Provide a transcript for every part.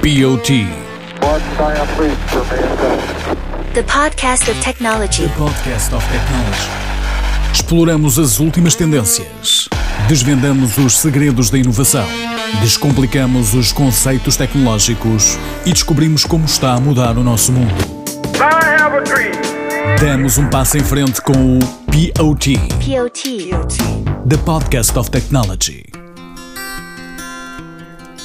BOT. The podcast of technology. Podcast of Technology. Exploramos as últimas tendências, desvendamos os segredos da inovação, descomplicamos os conceitos tecnológicos e descobrimos como está a mudar o nosso mundo. Damos um passo em frente com o POT, POT. The Podcast of Technology.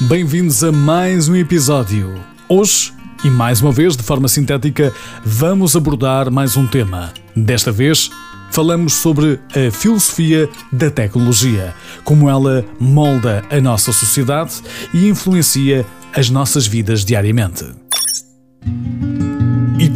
Bem-vindos a mais um episódio. Hoje, e mais uma vez de forma sintética, vamos abordar mais um tema. Desta vez, falamos sobre a filosofia da tecnologia, como ela molda a nossa sociedade e influencia as nossas vidas diariamente.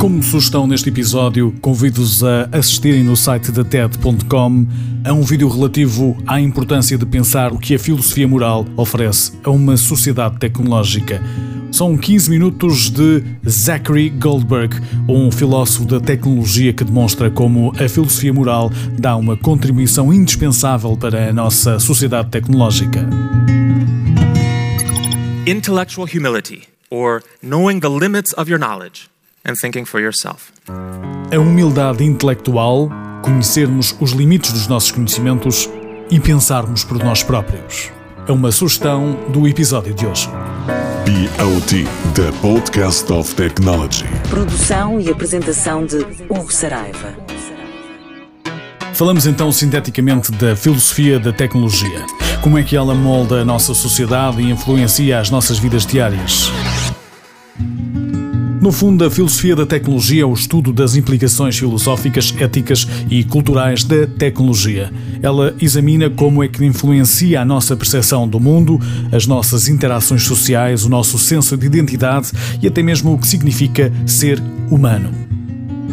Como sugestão neste episódio, convido-os a assistirem no site da TED.com a um vídeo relativo à importância de pensar o que a filosofia moral oferece a uma sociedade tecnológica. São 15 minutos de Zachary Goldberg, um filósofo da tecnologia que demonstra como a filosofia moral dá uma contribuição indispensável para a nossa sociedade tecnológica. intellectual humility, or knowing the limits of your knowledge and thinking for yourself. A humildade intelectual, conhecermos os limites dos nossos conhecimentos e pensarmos por nós próprios. É uma sugestão do episódio de hoje. BOT, the podcast of technology. Produção e apresentação de Hugo Saraiva. Falamos então sinteticamente da filosofia da tecnologia. Como é que ela molda a nossa sociedade e influencia as nossas vidas diárias? No fundo, a filosofia da tecnologia é o estudo das implicações filosóficas, éticas e culturais da tecnologia. Ela examina como é que influencia a nossa percepção do mundo, as nossas interações sociais, o nosso senso de identidade e até mesmo o que significa ser humano.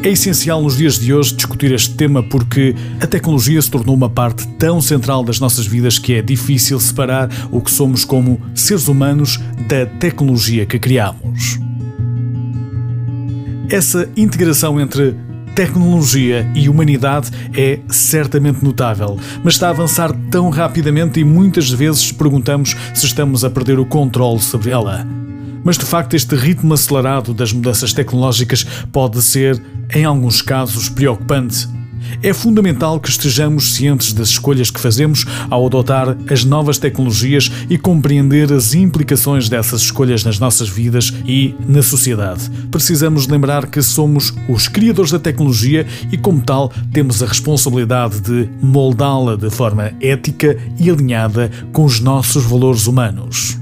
É essencial nos dias de hoje discutir este tema porque a tecnologia se tornou uma parte tão central das nossas vidas que é difícil separar o que somos como seres humanos da tecnologia que criamos. Essa integração entre tecnologia e humanidade é certamente notável, mas está a avançar tão rapidamente e muitas vezes perguntamos se estamos a perder o controle sobre ela. Mas de facto, este ritmo acelerado das mudanças tecnológicas pode ser, em alguns casos, preocupante. É fundamental que estejamos cientes das escolhas que fazemos ao adotar as novas tecnologias e compreender as implicações dessas escolhas nas nossas vidas e na sociedade. Precisamos lembrar que somos os criadores da tecnologia e, como tal, temos a responsabilidade de moldá-la de forma ética e alinhada com os nossos valores humanos.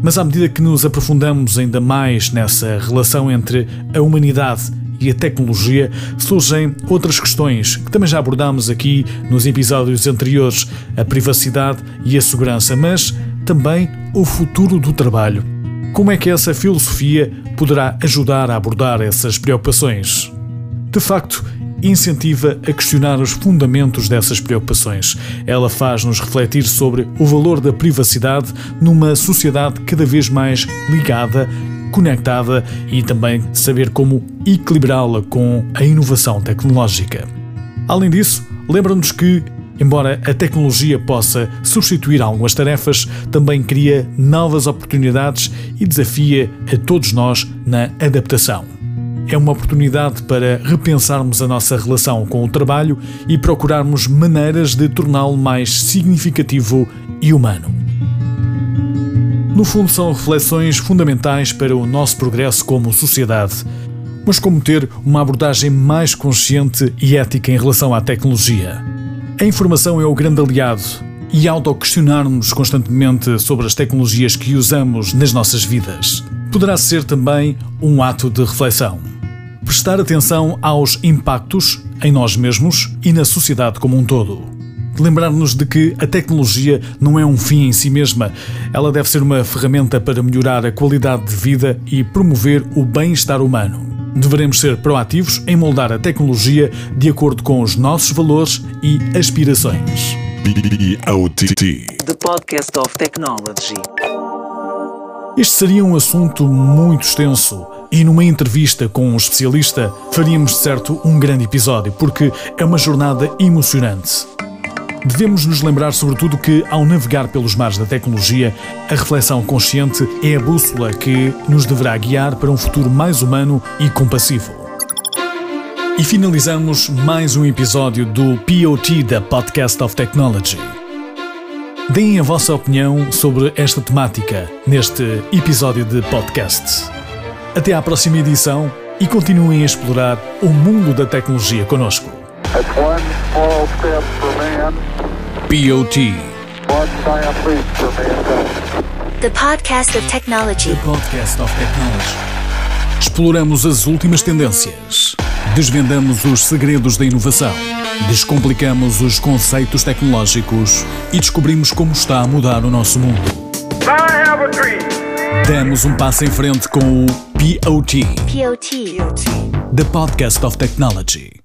Mas à medida que nos aprofundamos ainda mais nessa relação entre a humanidade e a tecnologia, surgem outras questões que também já abordámos aqui nos episódios anteriores: a privacidade e a segurança, mas também o futuro do trabalho. Como é que essa filosofia poderá ajudar a abordar essas preocupações? De facto, incentiva a questionar os fundamentos dessas preocupações. Ela faz-nos refletir sobre o valor da privacidade numa sociedade cada vez mais ligada, conectada e também saber como equilibrá-la com a inovação tecnológica. Além disso, lembra-nos que Embora a tecnologia possa substituir algumas tarefas, também cria novas oportunidades e desafia a todos nós na adaptação é uma oportunidade para repensarmos a nossa relação com o trabalho e procurarmos maneiras de torná-lo mais significativo e humano. No fundo, são reflexões fundamentais para o nosso progresso como sociedade, mas como ter uma abordagem mais consciente e ética em relação à tecnologia. A informação é o grande aliado e auto-questionarmos constantemente sobre as tecnologias que usamos nas nossas vidas poderá ser também um ato de reflexão prestar atenção aos impactos em nós mesmos e na sociedade como um todo. Lembrar-nos de que a tecnologia não é um fim em si mesma, ela deve ser uma ferramenta para melhorar a qualidade de vida e promover o bem-estar humano. Devemos ser proativos em moldar a tecnologia de acordo com os nossos valores e aspirações. BOT, The Podcast of Technology. Este seria um assunto muito extenso e numa entrevista com um especialista faríamos de certo um grande episódio porque é uma jornada emocionante. Devemos nos lembrar, sobretudo, que ao navegar pelos mares da tecnologia, a reflexão consciente é a bússola que nos deverá guiar para um futuro mais humano e compassivo. E finalizamos mais um episódio do POT da Podcast of Technology. Deem a vossa opinião sobre esta temática neste episódio de podcast. Até à próxima edição e continuem a explorar o mundo da tecnologia conosco. That's one small step for man, POT one giant leap for mankind. The podcast of technology. Podcast of Technology. Exploramos as últimas tendências, desvendamos os segredos da inovação, descomplicamos os conceitos tecnológicos e descobrimos como está a mudar o nosso mundo. I have a dream. Damos um passo em frente com o POT, POT. The Podcast of Technology.